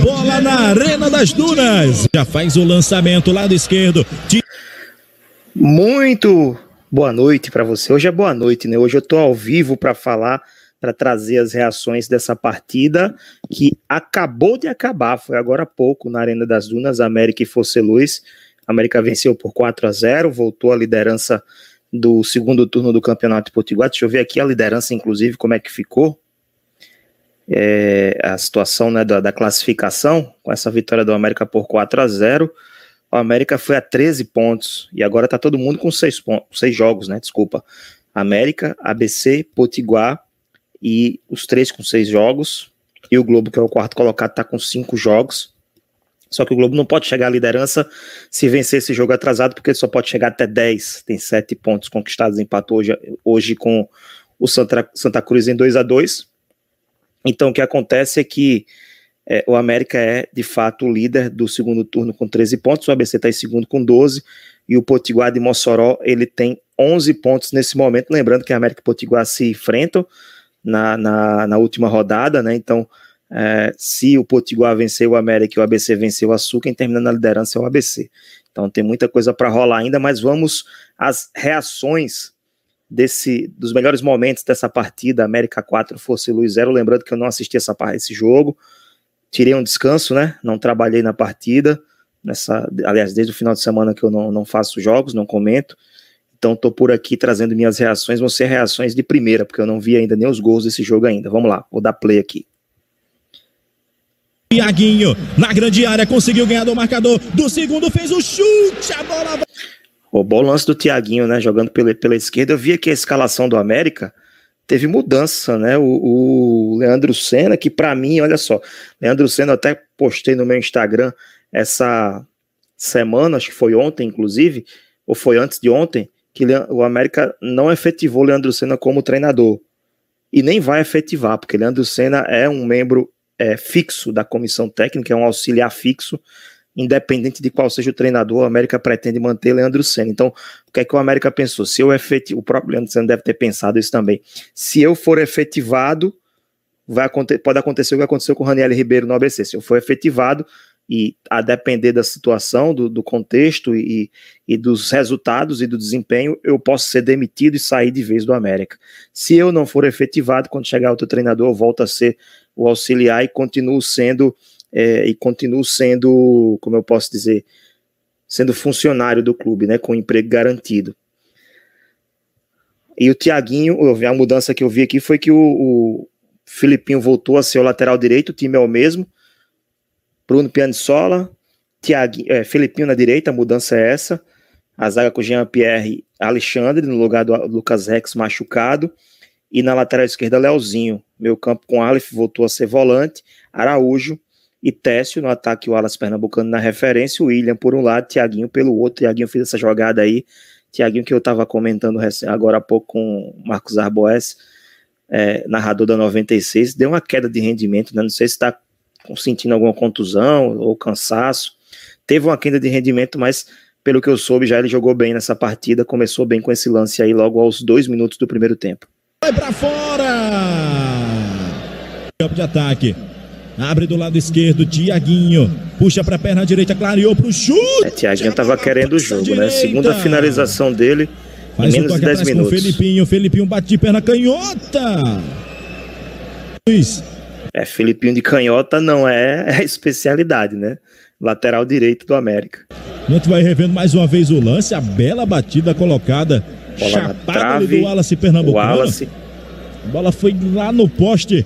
bola na Arena das Dunas. Já faz o lançamento lado esquerdo. Muito boa noite para você. Hoje é boa noite, né? Hoje eu tô ao vivo para falar, para trazer as reações dessa partida que acabou de acabar, foi agora há pouco na Arena das Dunas, América e Fosse Luz. América venceu por 4 a 0, voltou à liderança do segundo turno do Campeonato Potiguar. Deixa eu ver aqui a liderança, inclusive, como é que ficou. É, a situação né, da, da, classificação, com essa vitória do América por 4 a 0 o América foi a 13 pontos, e agora tá todo mundo com 6 pontos, seis jogos, né? Desculpa. América, ABC, Potiguar e os três com seis jogos. E o Globo, que é o quarto colocado, tá com cinco jogos. Só que o Globo não pode chegar à liderança se vencer esse jogo atrasado, porque ele só pode chegar até 10. Tem sete pontos conquistados, empatou hoje, hoje com o Santa, Santa Cruz em 2 a 2 Então o que acontece é que é, o América é de fato o líder do segundo turno com 13 pontos, o ABC está em segundo com 12, e o Potiguar de Mossoró ele tem 11 pontos nesse momento. Lembrando que a América e o Potiguar se enfrentam na, na, na última rodada, né? Então é, se o Potiguar venceu o América e o ABC venceu o Açúcar, quem termina na liderança é o ABC. Então tem muita coisa para rolar ainda, mas vamos às reações desse dos melhores momentos dessa partida, América 4, Força Luz 0. Lembrando que eu não assisti essa esse jogo, tirei um descanso, né? Não trabalhei na partida, nessa, aliás, desde o final de semana que eu não, não faço jogos, não comento. Então tô por aqui trazendo minhas reações, vão ser reações de primeira, porque eu não vi ainda nem os gols desse jogo ainda. Vamos lá, vou dar play aqui. Tiaguinho, na grande área, conseguiu ganhar do marcador. Do segundo, fez o chute, a bola. O bom lance do Tiaguinho, né? Jogando pela, pela esquerda. Eu vi aqui a escalação do América. Teve mudança, né? O, o Leandro Senna, que para mim, olha só, Leandro Senna, eu até postei no meu Instagram essa semana, acho que foi ontem, inclusive, ou foi antes de ontem, que o América não efetivou Leandro Senna como treinador. E nem vai efetivar, porque Leandro Senna é um membro é, fixo da comissão técnica, é um auxiliar fixo, independente de qual seja o treinador, a América pretende manter Leandro Senna. Então, o que é que o América pensou? Se eu efetivo, o próprio Leandro Senna deve ter pensado isso também. Se eu for efetivado, vai acontecer, pode acontecer o que aconteceu com o Raniel Ribeiro no ABC. Se eu for efetivado, e a depender da situação, do, do contexto e, e, dos resultados e do desempenho, eu posso ser demitido e sair de vez do América. Se eu não for efetivado, quando chegar outro treinador, eu volto a ser o auxiliar e continuo sendo é, e continuo sendo, como eu posso dizer, sendo funcionário do clube, né, com emprego garantido. E o Tiaguinho, a mudança que eu vi aqui foi que o, o Filipinho voltou a ser o lateral direito, o time é o mesmo. Bruno Pianissola, Tiaguinho, é, Filipinho na direita, a mudança é essa. A zaga com Jean-Pierre Alexandre, no lugar do Lucas Rex machucado. E na lateral esquerda, Leozinho. Meu campo com Aleph voltou a ser volante. Araújo e Técio no ataque, o Alas Pernambucano na referência. O William por um lado, Tiaguinho pelo outro. Tiaguinho fez essa jogada aí. Tiaguinho que eu estava comentando agora há pouco com o Marcos Arboes, é, narrador da 96, deu uma queda de rendimento, né? Não sei se está sentindo alguma contusão ou cansaço. Teve uma queda de rendimento, mas pelo que eu soube, já ele jogou bem nessa partida, começou bem com esse lance aí logo aos dois minutos do primeiro tempo. Vai para fora! Campo de ataque. Abre do lado esquerdo, Tiaguinho. Puxa para a perna direita, clareou para o chute. É, Tiaguinho tava querendo o jogo, direita. né? Segunda finalização dele Faz em menos de 10 minutos. Com Felipinho, Felipinho bate de perna canhota. Luiz. É, Felipinho de canhota não é, é a especialidade, né? Lateral direito do América. A gente vai revendo mais uma vez o lance, a bela batida colocada Bola Chapada trave, do Wallace Pernambucano. Wallace. A bola foi lá no poste.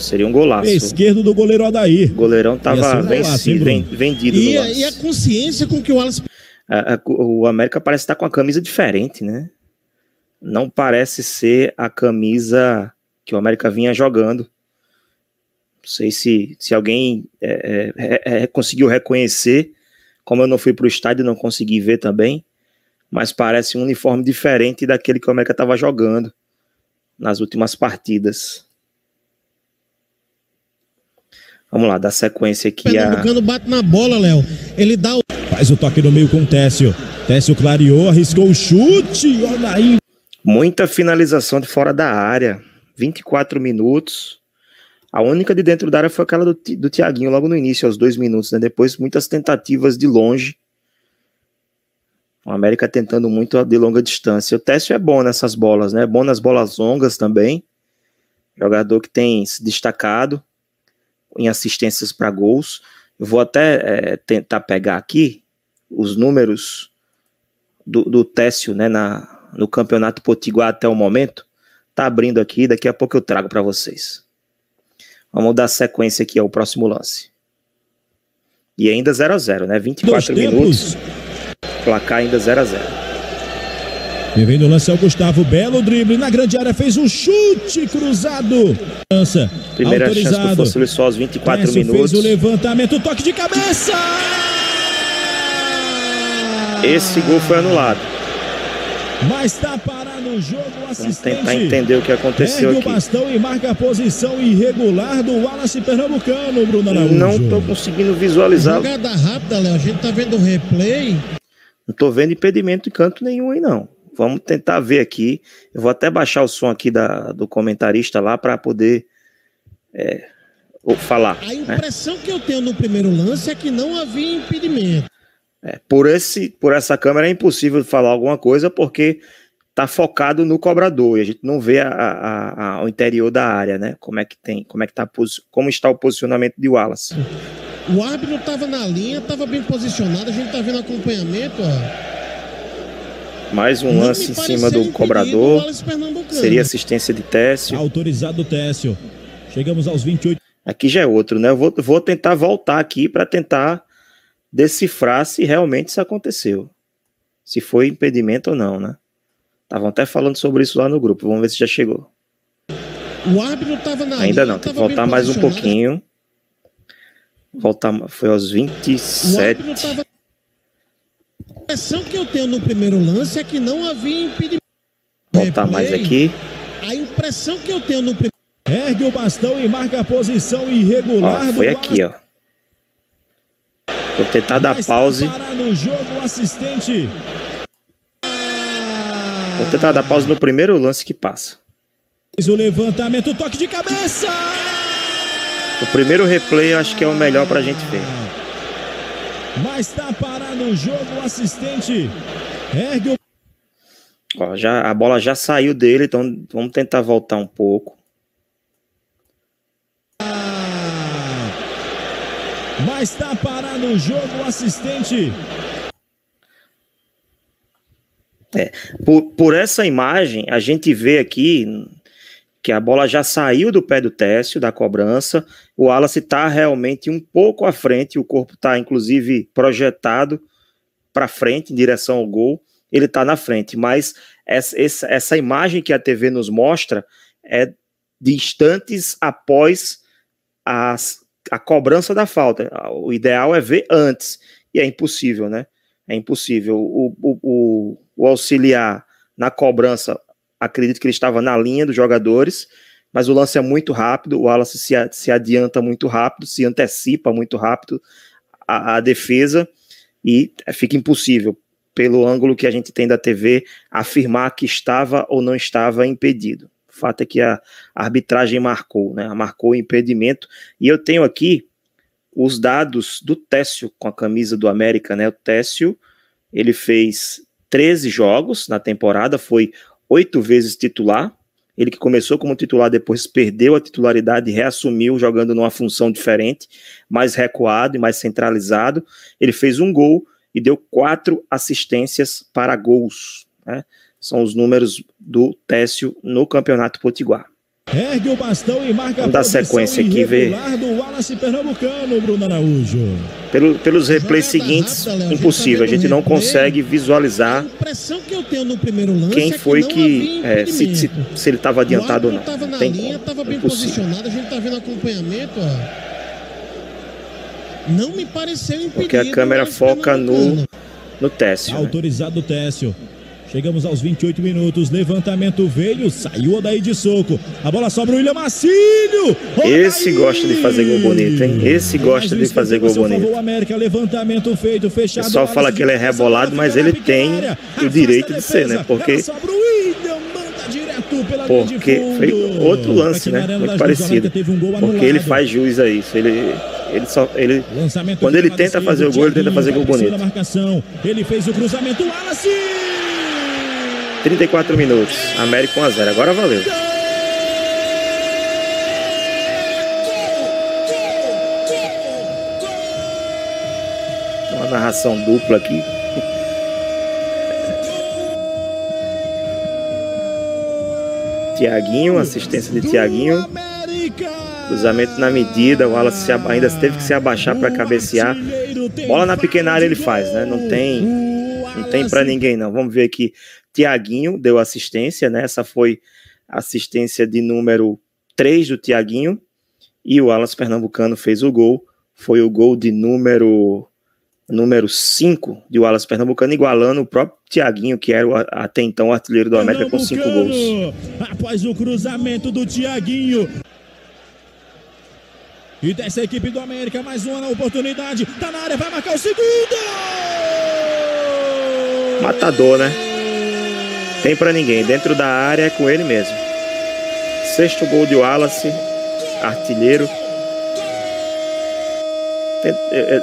Seria um golaço. Esquerdo do goleiro Adair. O goleirão tava um venci, golaço, vendido. E, e, a consciência com que o Wallace. A, a, o América parece estar com a camisa diferente, né? Não parece ser a camisa que o América vinha jogando. Não sei se, se alguém é, é, é, conseguiu reconhecer. Como eu não fui para o estádio, não consegui ver também mas parece um uniforme diferente daquele que o América estava jogando nas últimas partidas. Vamos lá, dá sequência aqui. Pernambucano a... bate na bola, Léo. Ele dá o... Faz o toque no meio com o Técio. Técio clareou, arriscou o chute. Olha aí. Muita finalização de fora da área. 24 minutos. A única de dentro da área foi aquela do, do Tiaguinho logo no início, aos dois minutos, né? Depois muitas tentativas de longe. O América tentando muito de longa distância. O Técio é bom nessas bolas, né? É bom nas bolas longas também. Jogador que tem se destacado em assistências para gols. Eu vou até é, tentar pegar aqui os números do, do Técio, né? Na, no Campeonato Potiguar até o momento. Tá abrindo aqui, daqui a pouco eu trago para vocês. Vamos dar sequência aqui ao próximo lance. E ainda 0 a 0 né? 24 minutos. Placar ainda 0 a 0 E vem no lance é o Gustavo, belo drible na grande área, fez um chute cruzado. Lança, Primeira autorizado. chance do Fóssil só aos 24 Messi minutos. fez o levantamento, toque de cabeça! Esse gol foi anulado. Mas está parado o jogo, o Vamos tentar entender o que aconteceu aqui. o bastão e marca a posição irregular do Wallace Pernambucano, Bruno Araújo. Não estou conseguindo visualizar. Jogada rápida, Léo, a gente está vendo o replay. Não estou vendo impedimento em canto nenhum aí, não. Vamos tentar ver aqui. Eu vou até baixar o som aqui da, do comentarista lá para poder é, falar. A né? impressão né? que eu tenho no primeiro lance é que não havia impedimento. É, por, esse, por essa câmera é impossível falar alguma coisa porque está focado no cobrador e a gente não vê a, a, a, o interior da área, né? Como é que tem, como é que tá, como está o posicionamento de Wallace. O árbitro estava na linha, estava bem posicionado, a gente está vendo acompanhamento, ó. Mais um lance em cima do cobrador. Seria assistência de Técio. Autorizado Técio. Chegamos aos 28. Aqui já é outro, né? Eu vou, vou tentar voltar aqui para tentar decifrar se realmente isso aconteceu. Se foi impedimento ou não, né? Estavam até falando sobre isso lá no grupo. Vamos ver se já chegou. O árbitro estava na Ainda não, tem que voltar mais um pouquinho. Voltar, foi aos 27. Impressão que eu tenho no primeiro lance é que não havia impedimento. Voltar mais aqui. A impressão que eu tenho no primeiro. Ergue o bastão e marca a posição irregular. Ó, foi aqui, ó. Vou tentar dar pause. Vou tentar dar pause no primeiro lance que passa. O levantamento, toque de cabeça. O primeiro replay eu acho que é o melhor pra gente ver. Mas tá parado o jogo, o assistente. Ergue o... Ó, já, a bola já saiu dele, então vamos tentar voltar um pouco. Mas está parado o jogo, o assistente. É, por, por essa imagem, a gente vê aqui que a bola já saiu do pé do Técio, da cobrança. O Wallace está realmente um pouco à frente, o corpo está inclusive projetado para frente, em direção ao gol. Ele está na frente, mas essa, essa, imagem que a TV nos mostra é de instantes após as a cobrança da falta. O ideal é ver antes, e é impossível, né? É impossível. O, o, o, o auxiliar na cobrança, acredito que ele estava na linha dos jogadores, mas o lance é muito rápido, o Wallace se, se adianta muito rápido, se antecipa muito rápido a, a defesa, e fica impossível, pelo ângulo que a gente tem da TV, afirmar que estava ou não estava impedido fato é que a arbitragem marcou, né? Marcou o impedimento. E eu tenho aqui os dados do Técio com a camisa do América, né? O Técio, ele fez 13 jogos na temporada, foi oito vezes titular. Ele que começou como titular, depois perdeu a titularidade reassumiu jogando numa função diferente, mais recuado e mais centralizado. Ele fez um gol e deu quatro assistências para gols. Né? São os números do Técio no Campeonato Potiguar. Ergue o bastão e marca Vamos dar sequência aqui ver. Bruno Araújo. Pelo, pelos replays seguintes, rápida, impossível. A gente, tá não consegue visualizar que quem é foi que, é, se, se, se, ele estava adiantado ou não. Tava na Tem linha, estava bem posicionado. A gente está vendo acompanhamento. Ó. Não me pareceu impedido. Porque a câmera foca no, no Técio. Né? Autorizado o Técio. Chegamos aos 28 minutos. Levantamento veio, saiu daí de soco. A bola sobra o William Marcílio. Esse gosta de fazer gol bonito, hein? Esse gosta de fazer gol bonito. América, levantamento feito, fechado. O pessoal fala que ele é rebolado, mas ele tem o direito de ser, né? Porque Porque foi outro lance, né? Muito parecido. Porque ele faz jus a isso. Ele, ele só, ele, quando ele tenta fazer o gol, ele tenta fazer gol bonito. Ele fez o cruzamento, Wallace! 34 minutos, América 1 a 0. Agora valeu. Uma narração dupla aqui. Tiaguinho, assistência de Tiaguinho. Cruzamento na medida, o Wallace ainda teve que se abaixar para cabecear. Bola na pequena área ele faz, né? Não tem, não tem para ninguém não. Vamos ver aqui. Tiaguinho deu assistência, né? Essa foi assistência de número 3 do Tiaguinho. E o Wallace Pernambucano fez o gol. Foi o gol de número número 5 de Wallace Pernambucano, igualando o próprio Tiaguinho, que era o, até então o artilheiro do América com 5 gols. Após o cruzamento do Tiaguinho. E dessa equipe do América, mais uma na oportunidade. Tá na área, vai marcar o segundo! Matador, né? Tem para ninguém. Dentro da área é com ele mesmo. Sexto gol de Wallace, artilheiro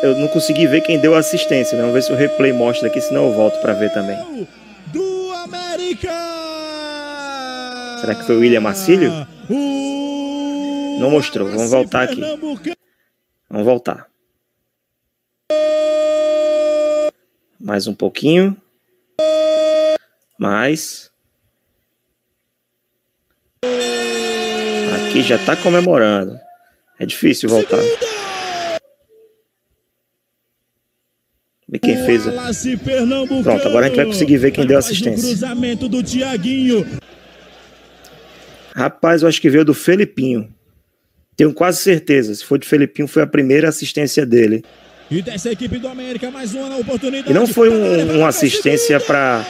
eu não consegui ver quem deu a assistência, né? Vamos ver se o replay mostra aqui, senão eu volto para ver também. Do América! Será que foi o William Marcílio? Não mostrou, vamos voltar aqui. Vamos voltar. Mais um pouquinho. Mais. Aqui já tá comemorando. É difícil voltar. Ver quem fez. Pronto, agora a gente vai conseguir ver quem deu assistência. Cruzamento do Tiaguinho. Rapaz, eu acho que veio do Felipinho. Tenho quase certeza. Se for de Felipinho, foi a primeira assistência dele. E dessa equipe do América, mais uma oportunidade. E não foi um, uma assistência para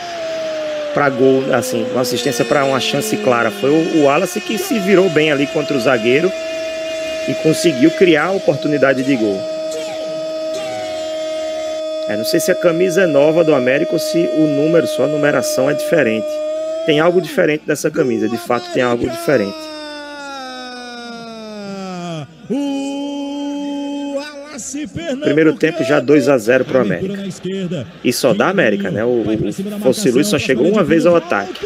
para gol, assim, uma assistência para uma chance clara. Foi o, o Wallace que se virou bem ali contra o zagueiro e conseguiu criar a oportunidade de gol. É, não sei se a camisa é nova do América ou se o número, só a numeração é diferente. Tem algo diferente dessa camisa, de fato tem algo diferente. Primeiro tempo já 2 a 0 para o América. E só da América, né? O, o Fosse só chegou uma vez ao ataque.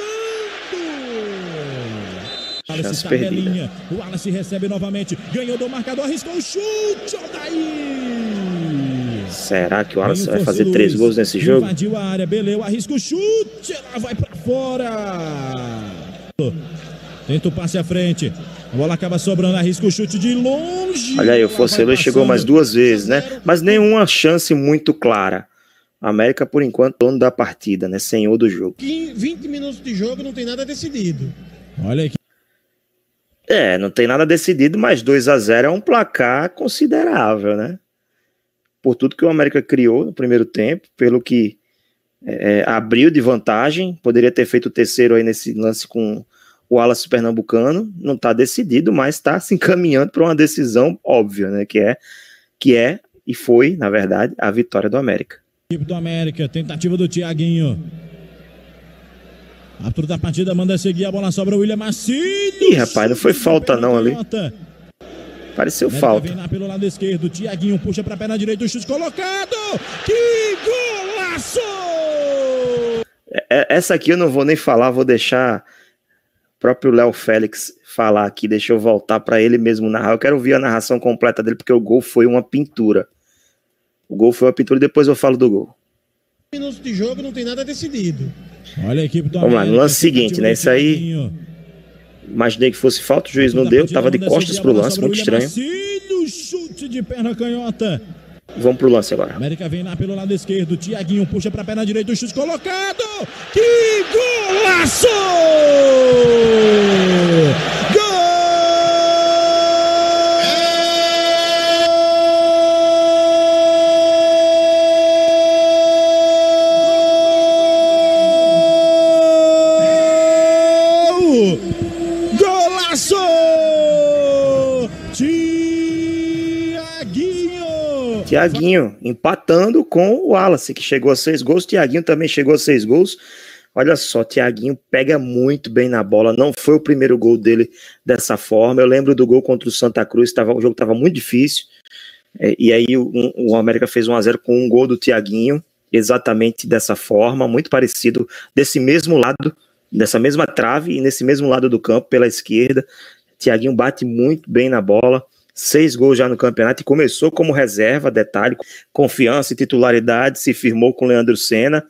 Chance perdida. O Wallace recebe novamente, ganhou do marcador, arriscou o chute, daí. Será que o Wallace vai fazer três gols nesse jogo? Invadiu a área, Beleu, arrisca o chute, ela vai para fora. Tenta o passe à frente. A bola acaba sobrando, arrisca o chute de longe. Olha aí, o Fosselo chegou mais duas vezes, né? Mas nenhuma chance muito clara. A América, por enquanto, dono da partida, né? Senhor do jogo. 20 minutos de jogo não tem nada decidido. Olha aqui. É, não tem nada decidido, mas 2 a 0 é um placar considerável, né? por tudo que o América criou no primeiro tempo, pelo que é, é, abriu de vantagem, poderia ter feito o terceiro aí nesse lance com o Wallace Pernambucano, não está decidido, mas está se encaminhando para uma decisão óbvia, né, que é, que é e foi, na verdade, a vitória do América. Equipe do América, tentativa do Tiaguinho. Arthur da partida manda seguir a bola sobra o William Marcílio. Ih, rapaz, não foi falta não ali. Pareceu falta. Vem lá pelo lado esquerdo, Tiaguinho puxa para a perna direita, o chute colocado. Que golaço! É, é, essa aqui eu não vou nem falar, vou deixar próprio Léo Félix falar aqui, deixa eu voltar para ele mesmo narrar. Eu quero ouvir a narração completa dele, porque o gol foi uma pintura. O gol foi uma pintura e depois eu falo do gol. Minutos de jogo não tem nada decidido. Olha a equipe do Vamos lá, no lance seguinte, né? Isso aí. Imaginei que fosse falta, o juiz não deu, tava de costas pro lance, muito estranho. chute de perna canhota. Vamos pro lance agora. América vem lá pelo lado esquerdo. Tiaguinho puxa pra perna direita. O chute colocado. Que golaço! Tiaguinho empatando com o Wallace, que chegou a seis gols. Tiaguinho também chegou a seis gols. Olha só, Thiaguinho pega muito bem na bola. Não foi o primeiro gol dele dessa forma. Eu lembro do gol contra o Santa Cruz, tava, o jogo estava muito difícil. É, e aí o, o América fez 1 a 0 com um gol do Thiaguinho, exatamente dessa forma, muito parecido, desse mesmo lado, dessa mesma trave e nesse mesmo lado do campo, pela esquerda. Thiaguinho bate muito bem na bola seis gols já no campeonato e começou como reserva, detalhe, confiança e titularidade, se firmou com Leandro Senna,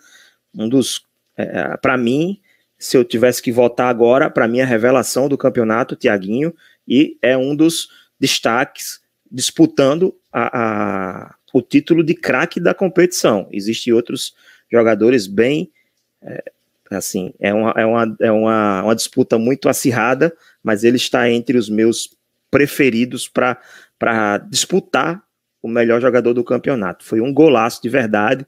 um dos, é, para mim, se eu tivesse que votar agora, para mim a revelação do campeonato, Tiaguinho, e é um dos destaques disputando a, a o título de craque da competição. Existem outros jogadores bem, é, assim, é, uma, é, uma, é uma, uma disputa muito acirrada, mas ele está entre os meus preferidos para disputar o melhor jogador do campeonato. Foi um golaço de verdade.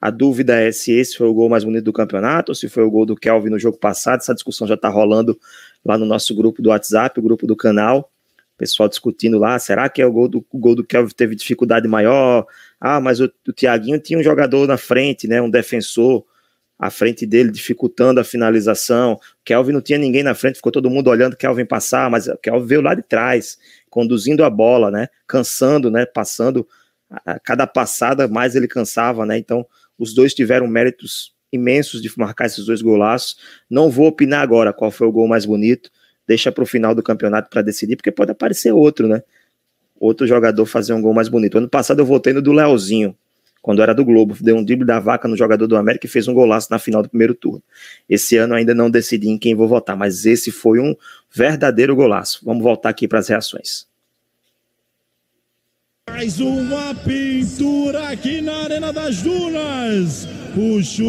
A dúvida é se esse foi o gol mais bonito do campeonato ou se foi o gol do Kelvin no jogo passado. Essa discussão já está rolando lá no nosso grupo do WhatsApp, o grupo do canal. O pessoal discutindo lá, será que é o gol do, o gol do Kelvin teve dificuldade maior? Ah, mas o, o Thiaguinho tinha um jogador na frente, né, um defensor à frente dele, dificultando a finalização. Kelvin não tinha ninguém na frente, ficou todo mundo olhando Kelvin passar, mas Kelvin veio lá de trás, conduzindo a bola, né? Cansando, né? Passando a cada passada mais ele cansava, né? Então, os dois tiveram méritos imensos de marcar esses dois golaços. Não vou opinar agora qual foi o gol mais bonito. Deixa para o final do campeonato para decidir, porque pode aparecer outro, né? Outro jogador fazer um gol mais bonito. Ano passado eu votei no do Leozinho quando era do Globo, deu um drible da vaca no jogador do América e fez um golaço na final do primeiro turno. Esse ano ainda não decidi em quem vou votar, mas esse foi um verdadeiro golaço. Vamos voltar aqui para as reações. Mais uma pintura aqui na Arena das Dunas.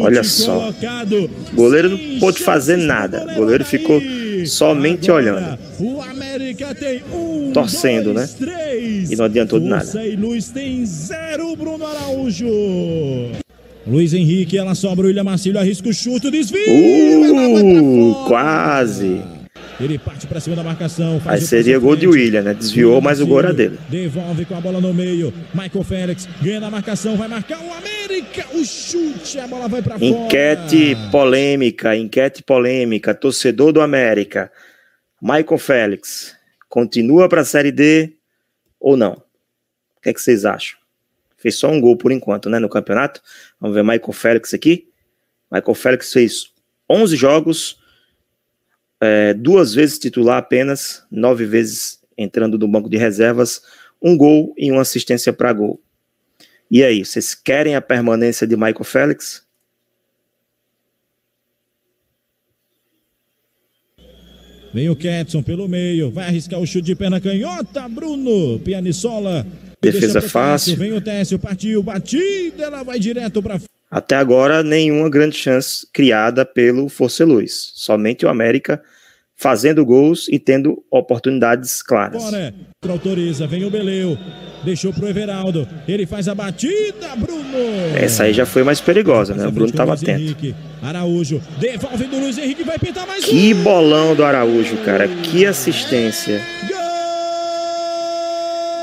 Olha só. Colocado. O goleiro não pôde fazer nada. O goleiro ficou somente olhando. Um, torcendo, dois, né? Três. E não adiantou de nada. Luiz tem zero, Bruno Araújo. Luiz Henrique, ela sobra o William Marcílio, arrisca o chute, desvio. Uh, quase. Ele parte para cima da marcação. Aí seria gol de William, né? Desviou, mas o gol era dele. Devolve com a bola no meio. Michael Félix ganha na marcação, vai marcar o América. O chute, a bola vai para fora. Enquete polêmica, enquete polêmica. Torcedor do América. Michael Félix continua para a Série D ou não? O que, é que vocês acham? Fez só um gol por enquanto, né? No campeonato. Vamos ver Michael Félix aqui. Michael Félix fez 11 jogos é, duas vezes titular apenas, nove vezes entrando no banco de reservas, um gol e uma assistência para gol. E aí, vocês querem a permanência de Michael Félix? Vem o Ketson pelo meio, vai arriscar o chute de perna canhota, Bruno, Pianissola. Defesa fácil. Vem o Técio, partiu, batida, ela vai direto para até agora, nenhuma grande chance criada pelo Força Luz. Somente o América fazendo gols e tendo oportunidades claras. Bora, autoriza, vem o Beleu, deixou pro Everaldo, ele faz a batida, Bruno. Essa aí já foi mais perigosa, né? O Bruno estava atento. Henrique. Araújo, devolve do Luiz Henrique, vai pintar mais Que um. bolão do Araújo, cara, que assistência. Gol!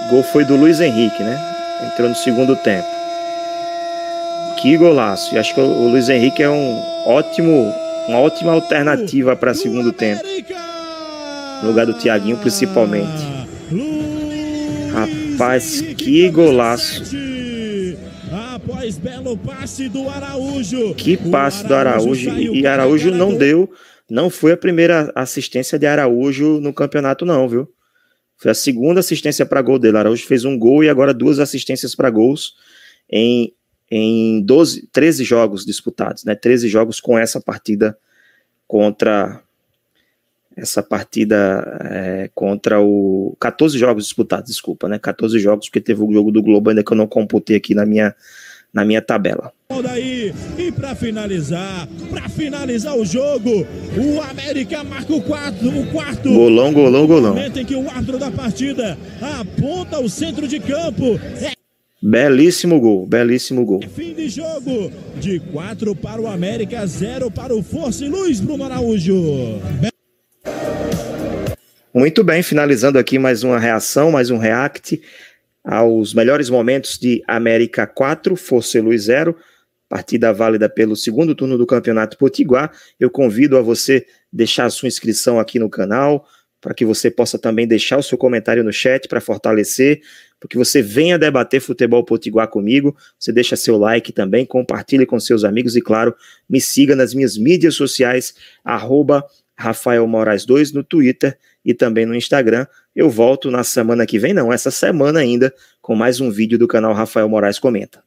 Gol foi do Luiz Henrique, né? Entrou no segundo tempo. Que golaço. E acho que o Luiz Henrique é um ótimo, uma ótima alternativa para segundo tempo. No lugar do Thiaguinho, principalmente. Rapaz, que golaço. Após belo passe do Araújo. Que passe do Araújo. E Araújo não deu, não foi a primeira assistência de Araújo no campeonato, não, viu? Foi a segunda assistência para gol dele. Araújo fez um gol e agora duas assistências para gols em em 12, 13 jogos disputados, né? 13 jogos com essa partida contra essa partida é, contra o 14 jogos disputados, desculpa, né? 14 jogos porque teve o jogo do Globo ainda que eu não computei aqui na minha na minha tabela. Daí, e para finalizar, para finalizar o jogo, o América marca o quarto, o quarto. Golão, golão, golão. momento em que o árbitro da partida aponta o centro de campo. É Belíssimo gol, belíssimo gol. Fim de jogo, de 4 para o América, 0 para o Força e Luz, Bruno Araújo. Muito bem, finalizando aqui mais uma reação, mais um react aos melhores momentos de América 4, Força e Luz 0. partida válida pelo segundo turno do Campeonato Potiguar. Eu convido a você deixar a sua inscrição aqui no canal, para que você possa também deixar o seu comentário no chat para fortalecer, para que você venha debater futebol potiguar comigo. Você deixa seu like também, compartilhe com seus amigos e, claro, me siga nas minhas mídias sociais, arroba Rafael Moraes 2 no Twitter e também no Instagram. Eu volto na semana que vem, não, essa semana ainda, com mais um vídeo do canal Rafael Moraes Comenta.